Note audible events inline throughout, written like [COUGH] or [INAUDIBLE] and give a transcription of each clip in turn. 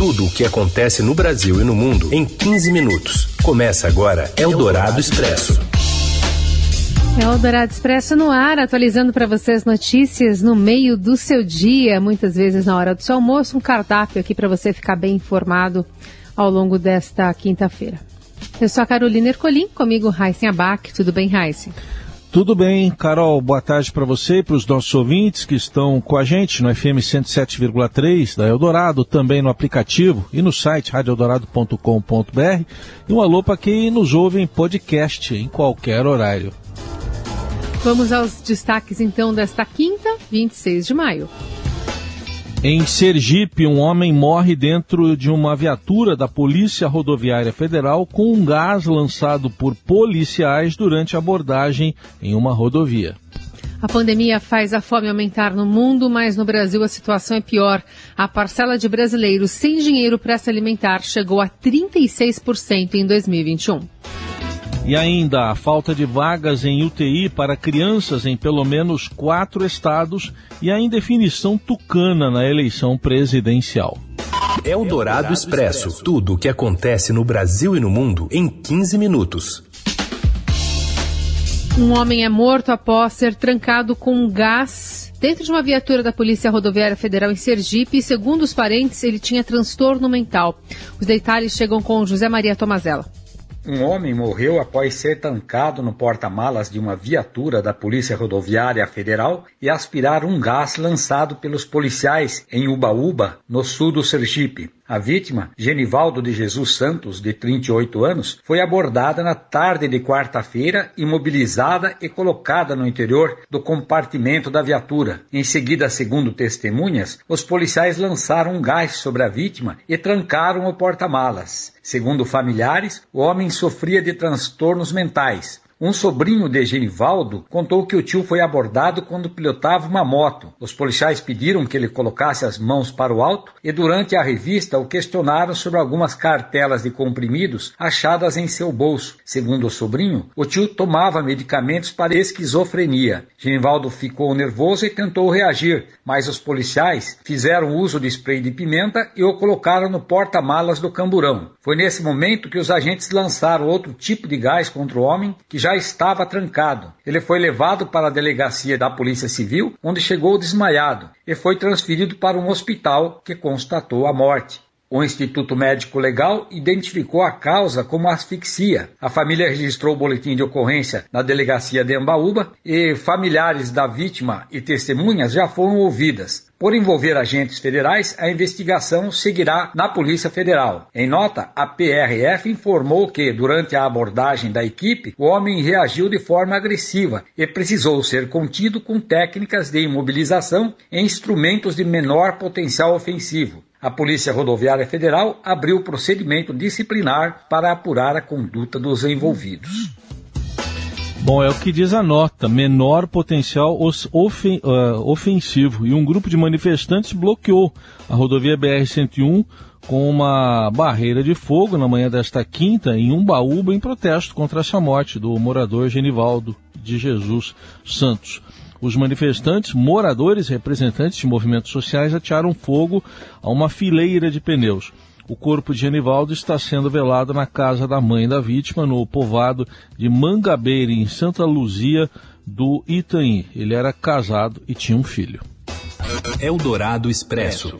Tudo o que acontece no Brasil e no mundo em 15 minutos. Começa agora Eldorado Expresso. Eldorado Expresso no ar, atualizando para vocês notícias no meio do seu dia, muitas vezes na hora do seu almoço, um cardápio aqui para você ficar bem informado ao longo desta quinta-feira. Eu sou a Carolina Ercolim, comigo Raíssen Abac. Tudo bem, Raíssen? Tudo bem, Carol. Boa tarde para você e para os nossos ouvintes que estão com a gente no FM 107,3 da Eldorado, também no aplicativo e no site radioeldorado.com.br. E um alô para quem nos ouve em podcast em qualquer horário. Vamos aos destaques então desta quinta, 26 de maio. Em Sergipe, um homem morre dentro de uma viatura da Polícia Rodoviária Federal com um gás lançado por policiais durante abordagem em uma rodovia. A pandemia faz a fome aumentar no mundo, mas no Brasil a situação é pior. A parcela de brasileiros sem dinheiro para se alimentar chegou a 36% em 2021. E ainda a falta de vagas em UTI para crianças em pelo menos quatro estados e a indefinição tucana na eleição presidencial. É o Dourado Expresso. Tudo o que acontece no Brasil e no mundo em 15 minutos. Um homem é morto após ser trancado com gás dentro de uma viatura da Polícia Rodoviária Federal em Sergipe e, segundo os parentes, ele tinha transtorno mental. Os detalhes chegam com José Maria Tomazella. Um homem morreu após ser tancado no porta-malas de uma viatura da Polícia Rodoviária Federal e aspirar um gás lançado pelos policiais em Ubaúba, no sul do Sergipe. A vítima, Genivaldo de Jesus Santos, de 38 anos, foi abordada na tarde de quarta-feira, imobilizada e colocada no interior do compartimento da viatura. Em seguida, segundo testemunhas, os policiais lançaram um gás sobre a vítima e trancaram o porta-malas. Segundo familiares, o homem sofria de transtornos mentais. Um sobrinho de Genivaldo contou que o tio foi abordado quando pilotava uma moto. Os policiais pediram que ele colocasse as mãos para o alto e durante a revista o questionaram sobre algumas cartelas de comprimidos achadas em seu bolso. Segundo o sobrinho, o tio tomava medicamentos para esquizofrenia. Genivaldo ficou nervoso e tentou reagir, mas os policiais fizeram uso de spray de pimenta e o colocaram no porta-malas do camburão. Foi nesse momento que os agentes lançaram outro tipo de gás contra o homem que já já estava trancado. Ele foi levado para a delegacia da Polícia Civil, onde chegou desmaiado, e foi transferido para um hospital que constatou a morte. O Instituto Médico Legal identificou a causa como asfixia. A família registrou o boletim de ocorrência na delegacia de Ambaúba e familiares da vítima e testemunhas já foram ouvidas. Por envolver agentes federais, a investigação seguirá na Polícia Federal. Em nota, a PRF informou que, durante a abordagem da equipe, o homem reagiu de forma agressiva e precisou ser contido com técnicas de imobilização e instrumentos de menor potencial ofensivo. A Polícia Rodoviária Federal abriu procedimento disciplinar para apurar a conduta dos envolvidos. Bom, é o que diz a nota: menor potencial uh, ofensivo. E um grupo de manifestantes bloqueou a rodovia BR-101 com uma barreira de fogo na manhã desta quinta em Umbaúba em protesto contra essa morte do morador Genivaldo de Jesus Santos. Os manifestantes, moradores e representantes de movimentos sociais atearam fogo a uma fileira de pneus. O corpo de Genivaldo está sendo velado na casa da mãe da vítima, no povoado de Mangabeira, em Santa Luzia do Itanhi. Ele era casado e tinha um filho. Eldorado Expresso.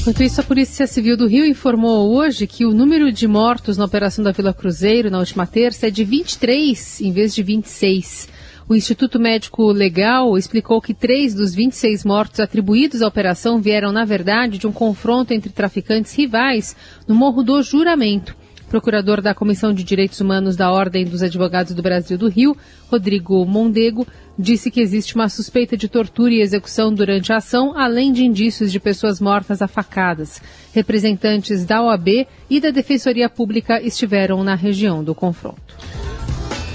Enquanto isso, a Polícia Civil do Rio informou hoje que o número de mortos na operação da Vila Cruzeiro na última terça é de 23 em vez de 26. O Instituto Médico Legal explicou que três dos 26 mortos atribuídos à operação vieram, na verdade, de um confronto entre traficantes rivais no Morro do Juramento. Procurador da Comissão de Direitos Humanos da Ordem dos Advogados do Brasil do Rio, Rodrigo Mondego, disse que existe uma suspeita de tortura e execução durante a ação, além de indícios de pessoas mortas a facadas. Representantes da OAB e da Defensoria Pública estiveram na região do confronto.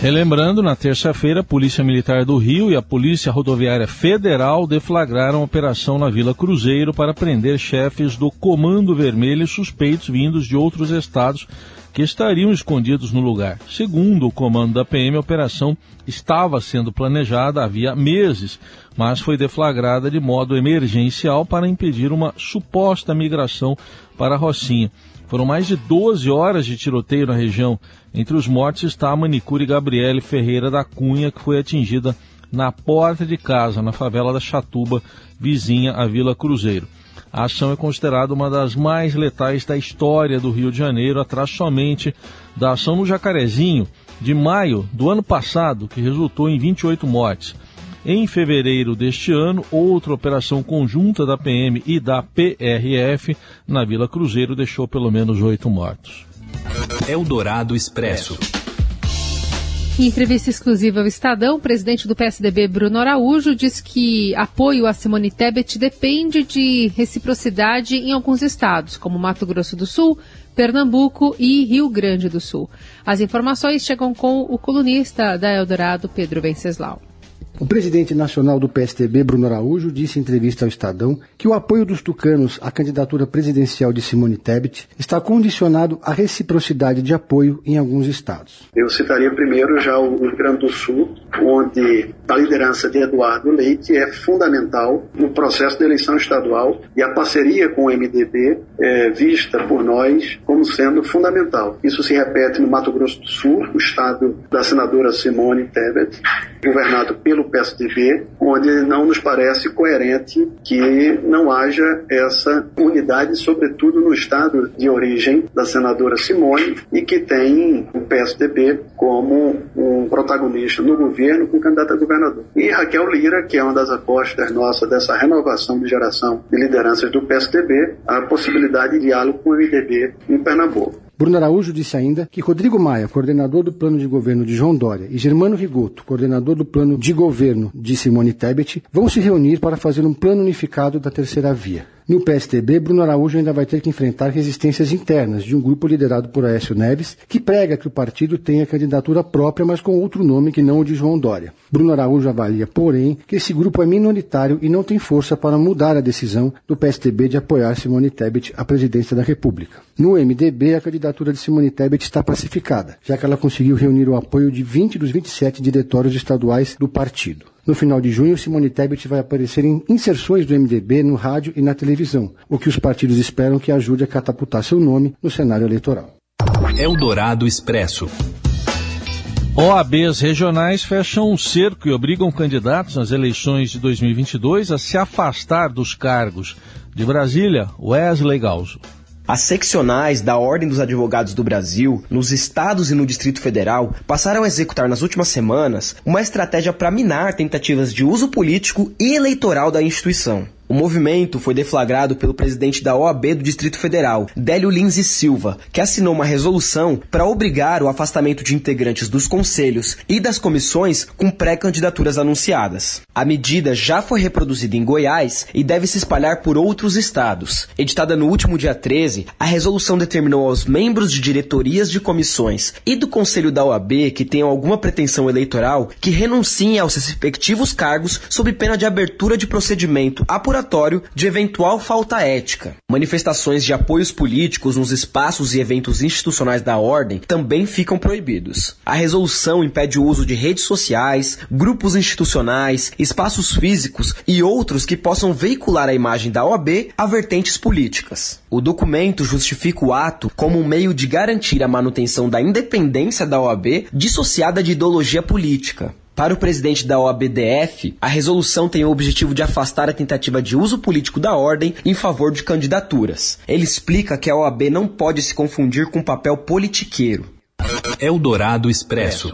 Relembrando, na terça-feira, a Polícia Militar do Rio e a Polícia Rodoviária Federal deflagraram a operação na Vila Cruzeiro para prender chefes do Comando Vermelho suspeitos vindos de outros estados que estariam escondidos no lugar. Segundo o comando da PM, a operação estava sendo planejada havia meses, mas foi deflagrada de modo emergencial para impedir uma suposta migração para Rocinha. Foram mais de 12 horas de tiroteio na região. Entre os mortos está a manicure Gabriele Ferreira da Cunha, que foi atingida na porta de casa, na favela da Chatuba, vizinha à Vila Cruzeiro. A ação é considerada uma das mais letais da história do Rio de Janeiro, atrás somente da ação no Jacarezinho, de maio do ano passado, que resultou em 28 mortes. Em fevereiro deste ano, outra operação conjunta da PM e da PRF na Vila Cruzeiro deixou pelo menos oito mortos. Eldorado Expresso. Em entrevista exclusiva ao Estadão, o presidente do PSDB, Bruno Araújo, diz que apoio a Simone Tebet depende de reciprocidade em alguns estados, como Mato Grosso do Sul, Pernambuco e Rio Grande do Sul. As informações chegam com o colunista da Eldorado, Pedro Venceslau. O presidente nacional do PSDB, Bruno Araújo, disse em entrevista ao Estadão que o apoio dos tucanos à candidatura presidencial de Simone Tebet está condicionado à reciprocidade de apoio em alguns estados. Eu citaria primeiro já o Rio Grande do Sul, onde a liderança de Eduardo Leite é fundamental no processo de eleição estadual e a parceria com o MDB é vista por nós como sendo fundamental. Isso se repete no Mato Grosso do Sul, o estado da senadora Simone Tebet, governado pelo PSDB, onde não nos parece coerente que não haja essa unidade, sobretudo no estado de origem da senadora Simone, e que tem o PSDB como um protagonista no governo com candidato a governador. E Raquel Lira, que é uma das apostas nossas dessa renovação de geração de lideranças do PSDB, a possibilidade de diálogo com o MDB em Pernambuco. Bruno Araújo disse ainda que Rodrigo Maia, coordenador do plano de governo de João Dória, e Germano Rigoto, coordenador do plano de governo de Simone Tebet, vão se reunir para fazer um plano unificado da terceira via. No PSDB, Bruno Araújo ainda vai ter que enfrentar resistências internas de um grupo liderado por Aécio Neves, que prega que o partido tenha candidatura própria, mas com outro nome que não o de João Dória. Bruno Araújo avalia, porém, que esse grupo é minoritário e não tem força para mudar a decisão do PSDB de apoiar Simone Tebet à presidência da República. No MDB, a candidatura de Simone Tebet está pacificada, já que ela conseguiu reunir o apoio de 20 dos 27 diretórios estaduais do partido. No final de junho, Simone Tebet vai aparecer em inserções do MDB no rádio e na televisão, o que os partidos esperam que ajude a catapultar seu nome no cenário eleitoral. Eldorado Expresso. OABs regionais fecham um cerco e obrigam candidatos nas eleições de 2022 a se afastar dos cargos. De Brasília, Wesley Galzo. As seccionais da Ordem dos Advogados do Brasil, nos estados e no Distrito Federal, passaram a executar nas últimas semanas uma estratégia para minar tentativas de uso político e eleitoral da instituição. O movimento foi deflagrado pelo presidente da OAB do Distrito Federal, Délio Lins e Silva, que assinou uma resolução para obrigar o afastamento de integrantes dos conselhos e das comissões com pré-candidaturas anunciadas. A medida já foi reproduzida em Goiás e deve se espalhar por outros estados. Editada no último dia 13, a resolução determinou aos membros de diretorias de comissões e do conselho da OAB que tenham alguma pretensão eleitoral que renunciem aos respectivos cargos sob pena de abertura de procedimento apuratório de eventual falta ética. Manifestações de apoios políticos nos espaços e eventos institucionais da ordem também ficam proibidos. A resolução impede o uso de redes sociais, grupos institucionais, espaços físicos e outros que possam veicular a imagem da OAB a vertentes políticas. O documento justifica o ato como um meio de garantir a manutenção da independência da OAB dissociada de ideologia política. Para o presidente da OABDF, a resolução tem o objetivo de afastar a tentativa de uso político da ordem em favor de candidaturas. Ele explica que a OAB não pode se confundir com papel politiqueiro. Eldorado Expresso.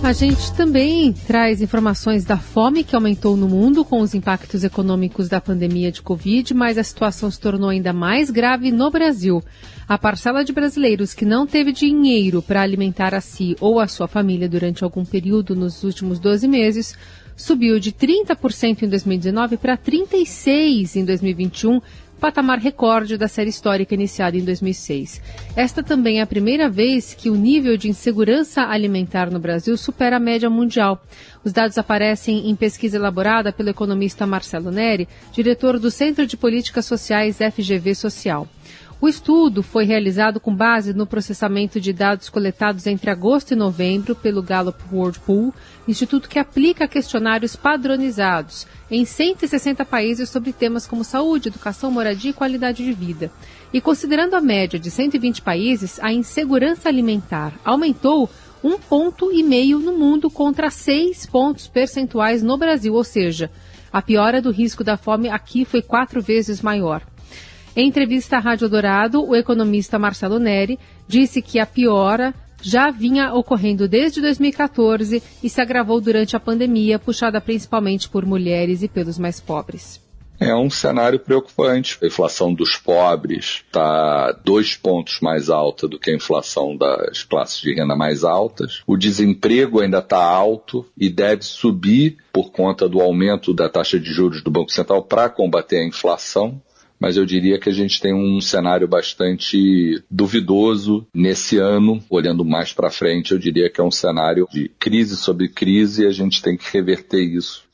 A gente também traz informações da fome que aumentou no mundo com os impactos econômicos da pandemia de Covid, mas a situação se tornou ainda mais grave no Brasil. A parcela de brasileiros que não teve dinheiro para alimentar a si ou a sua família durante algum período nos últimos 12 meses subiu de 30% em 2019 para 36% em 2021, patamar recorde da série histórica iniciada em 2006. Esta também é a primeira vez que o nível de insegurança alimentar no Brasil supera a média mundial. Os dados aparecem em pesquisa elaborada pelo economista Marcelo Neri, diretor do Centro de Políticas Sociais FGV Social. O estudo foi realizado com base no processamento de dados coletados entre agosto e novembro pelo Gallup World Pool, instituto que aplica questionários padronizados em 160 países sobre temas como saúde, educação, moradia e qualidade de vida. E considerando a média de 120 países, a insegurança alimentar aumentou um ponto e meio no mundo contra seis pontos percentuais no Brasil, ou seja, a piora do risco da fome aqui foi quatro vezes maior. Em entrevista à Rádio Dourado, o economista Marcelo Neri disse que a piora já vinha ocorrendo desde 2014 e se agravou durante a pandemia, puxada principalmente por mulheres e pelos mais pobres. É um cenário preocupante. A inflação dos pobres está dois pontos mais alta do que a inflação das classes de renda mais altas. O desemprego ainda está alto e deve subir por conta do aumento da taxa de juros do Banco Central para combater a inflação mas eu diria que a gente tem um cenário bastante duvidoso nesse ano, olhando mais para frente, eu diria que é um cenário de crise sobre crise e a gente tem que reverter isso.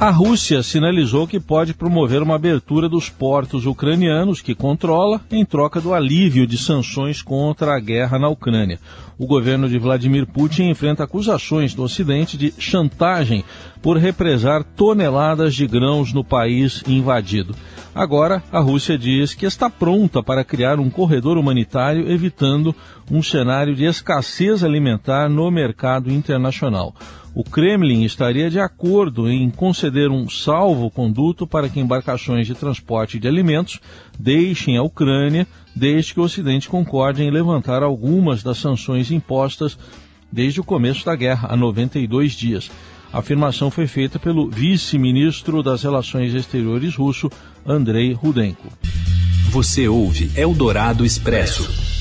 A Rússia sinalizou que pode promover uma abertura dos portos ucranianos que controla em troca do alívio de sanções contra a guerra na Ucrânia. O governo de Vladimir Putin enfrenta acusações do Ocidente de chantagem por represar toneladas de grãos no país invadido. Agora, a Rússia diz que está pronta para criar um corredor humanitário, evitando um cenário de escassez alimentar no mercado internacional o Kremlin estaria de acordo em conceder um salvo-conduto para que embarcações de transporte de alimentos deixem a Ucrânia, desde que o Ocidente concorde em levantar algumas das sanções impostas desde o começo da guerra, há 92 dias. A afirmação foi feita pelo vice-ministro das Relações Exteriores russo, Andrei Rudenko. Você ouve Eldorado Expresso.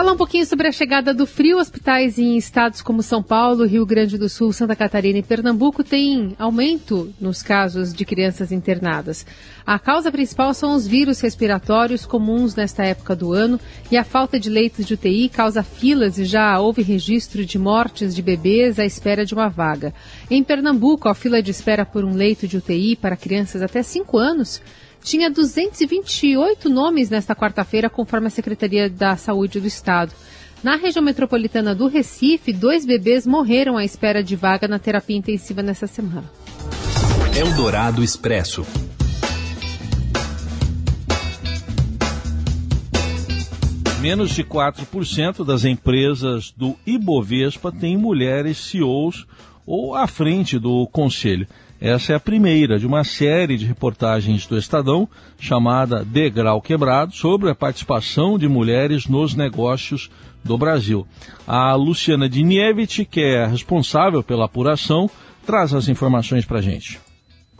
Falar um pouquinho sobre a chegada do frio. Hospitais em estados como São Paulo, Rio Grande do Sul, Santa Catarina e Pernambuco têm aumento nos casos de crianças internadas. A causa principal são os vírus respiratórios comuns nesta época do ano e a falta de leitos de UTI causa filas e já houve registro de mortes de bebês à espera de uma vaga. Em Pernambuco, a fila de espera por um leito de UTI para crianças até 5 anos tinha 228 nomes nesta quarta-feira, conforme a Secretaria da Saúde do Estado. Na região metropolitana do Recife, dois bebês morreram à espera de vaga na terapia intensiva nessa semana. Eldorado Expresso. Menos de 4% das empresas do Ibovespa têm mulheres CEOs ou à frente do conselho. Essa é a primeira de uma série de reportagens do Estadão chamada Degrau Quebrado sobre a participação de mulheres nos negócios do Brasil. A Luciana Dinievich, que é responsável pela apuração, traz as informações para a gente.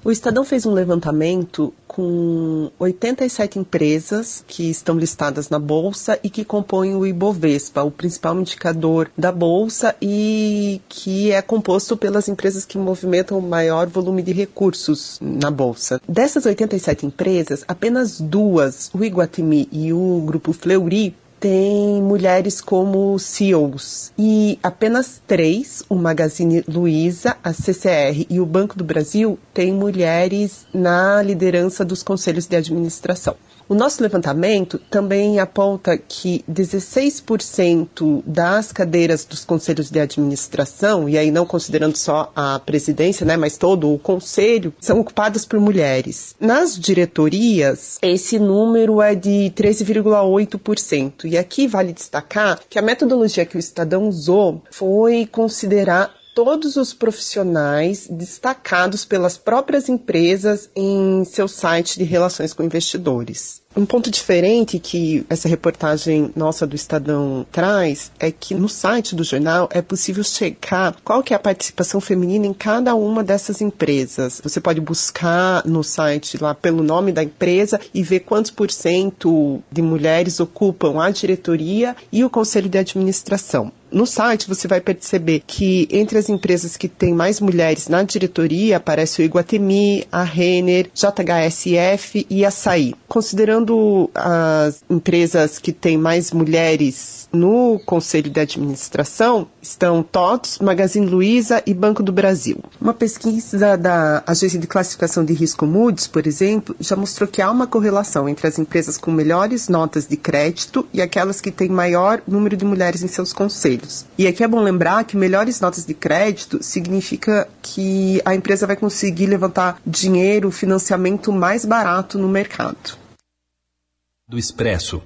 O Estadão fez um levantamento com 87 empresas que estão listadas na Bolsa e que compõem o Ibovespa, o principal indicador da Bolsa e que é composto pelas empresas que movimentam o maior volume de recursos na Bolsa. Dessas 87 empresas, apenas duas, o Iguatemi e o Grupo Fleury, tem mulheres como CEOs e apenas três, o Magazine Luiza, a CCR e o Banco do Brasil, têm mulheres na liderança dos conselhos de administração. O nosso levantamento também aponta que 16% das cadeiras dos conselhos de administração, e aí não considerando só a presidência, né, mas todo o conselho, são ocupadas por mulheres. Nas diretorias, esse número é de 13,8%. E aqui vale destacar que a metodologia que o Estadão usou foi considerar todos os profissionais destacados pelas próprias empresas em seu site de relações com investidores. Um ponto diferente que essa reportagem nossa do Estadão traz é que no site do jornal é possível checar qual que é a participação feminina em cada uma dessas empresas. Você pode buscar no site lá pelo nome da empresa e ver quantos por cento de mulheres ocupam a diretoria e o conselho de administração. No site você vai perceber que entre as empresas que têm mais mulheres na diretoria aparece o Iguatemi, a Renner, JHSF e a Açaí. Considerando as empresas que têm mais mulheres no conselho de administração estão TOTS, Magazine Luiza e Banco do Brasil. Uma pesquisa da Agência de Classificação de Risco Moody's, por exemplo, já mostrou que há uma correlação entre as empresas com melhores notas de crédito e aquelas que têm maior número de mulheres em seus conselhos. E aqui é bom lembrar que melhores notas de crédito significa que a empresa vai conseguir levantar dinheiro, financiamento mais barato no mercado. Do Expresso.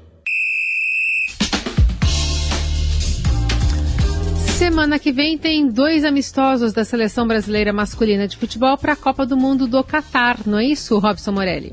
Semana que vem tem dois amistosos da seleção brasileira masculina de futebol para a Copa do Mundo do Catar, não é isso, Robson Morelli?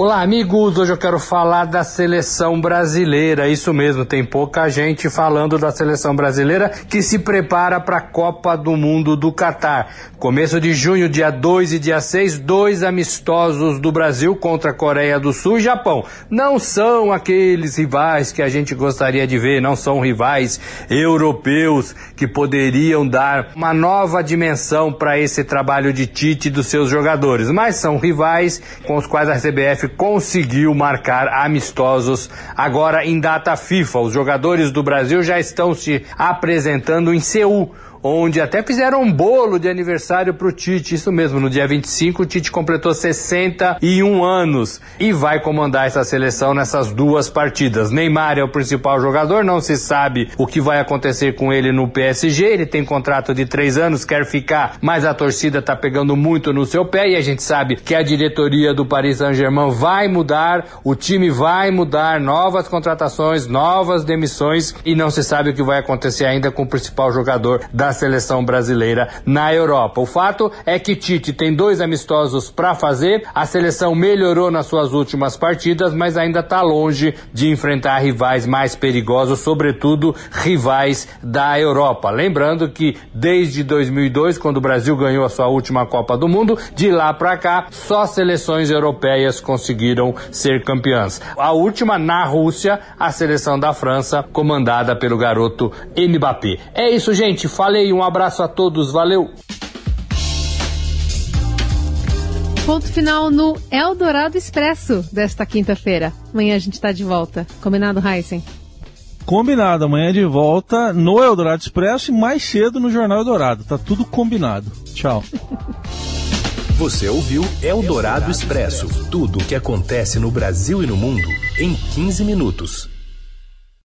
Olá, amigos. Hoje eu quero falar da seleção brasileira. Isso mesmo, tem pouca gente falando da seleção brasileira que se prepara para a Copa do Mundo do Catar. Começo de junho, dia 2 e dia 6, dois amistosos do Brasil contra a Coreia do Sul e Japão. Não são aqueles rivais que a gente gostaria de ver, não são rivais europeus que poderiam dar uma nova dimensão para esse trabalho de Tite e dos seus jogadores, mas são rivais com os quais a CBF conseguiu marcar amistosos agora em data FIFA. Os jogadores do Brasil já estão se apresentando em Seul onde até fizeram um bolo de aniversário para o Tite. Isso mesmo, no dia 25 o Tite completou 61 anos e vai comandar essa seleção nessas duas partidas. Neymar é o principal jogador, não se sabe o que vai acontecer com ele no PSG. Ele tem contrato de três anos, quer ficar, mas a torcida está pegando muito no seu pé e a gente sabe que a diretoria do Paris Saint-Germain vai mudar, o time vai mudar, novas contratações, novas demissões e não se sabe o que vai acontecer ainda com o principal jogador da da seleção brasileira na Europa. O fato é que Tite tem dois amistosos para fazer, a seleção melhorou nas suas últimas partidas, mas ainda está longe de enfrentar rivais mais perigosos, sobretudo rivais da Europa. Lembrando que desde 2002, quando o Brasil ganhou a sua última Copa do Mundo, de lá para cá, só seleções europeias conseguiram ser campeãs. A última na Rússia, a seleção da França, comandada pelo garoto Mbappé. É isso, gente. Falei falei, um abraço a todos, valeu! Ponto final no Eldorado Expresso desta quinta-feira. Amanhã a gente está de volta. Combinado, Heisen? Combinado, amanhã de volta no Eldorado Expresso e mais cedo no Jornal Eldorado. Tá tudo combinado. Tchau. [LAUGHS] Você ouviu Eldorado Expresso tudo o que acontece no Brasil e no mundo em 15 minutos.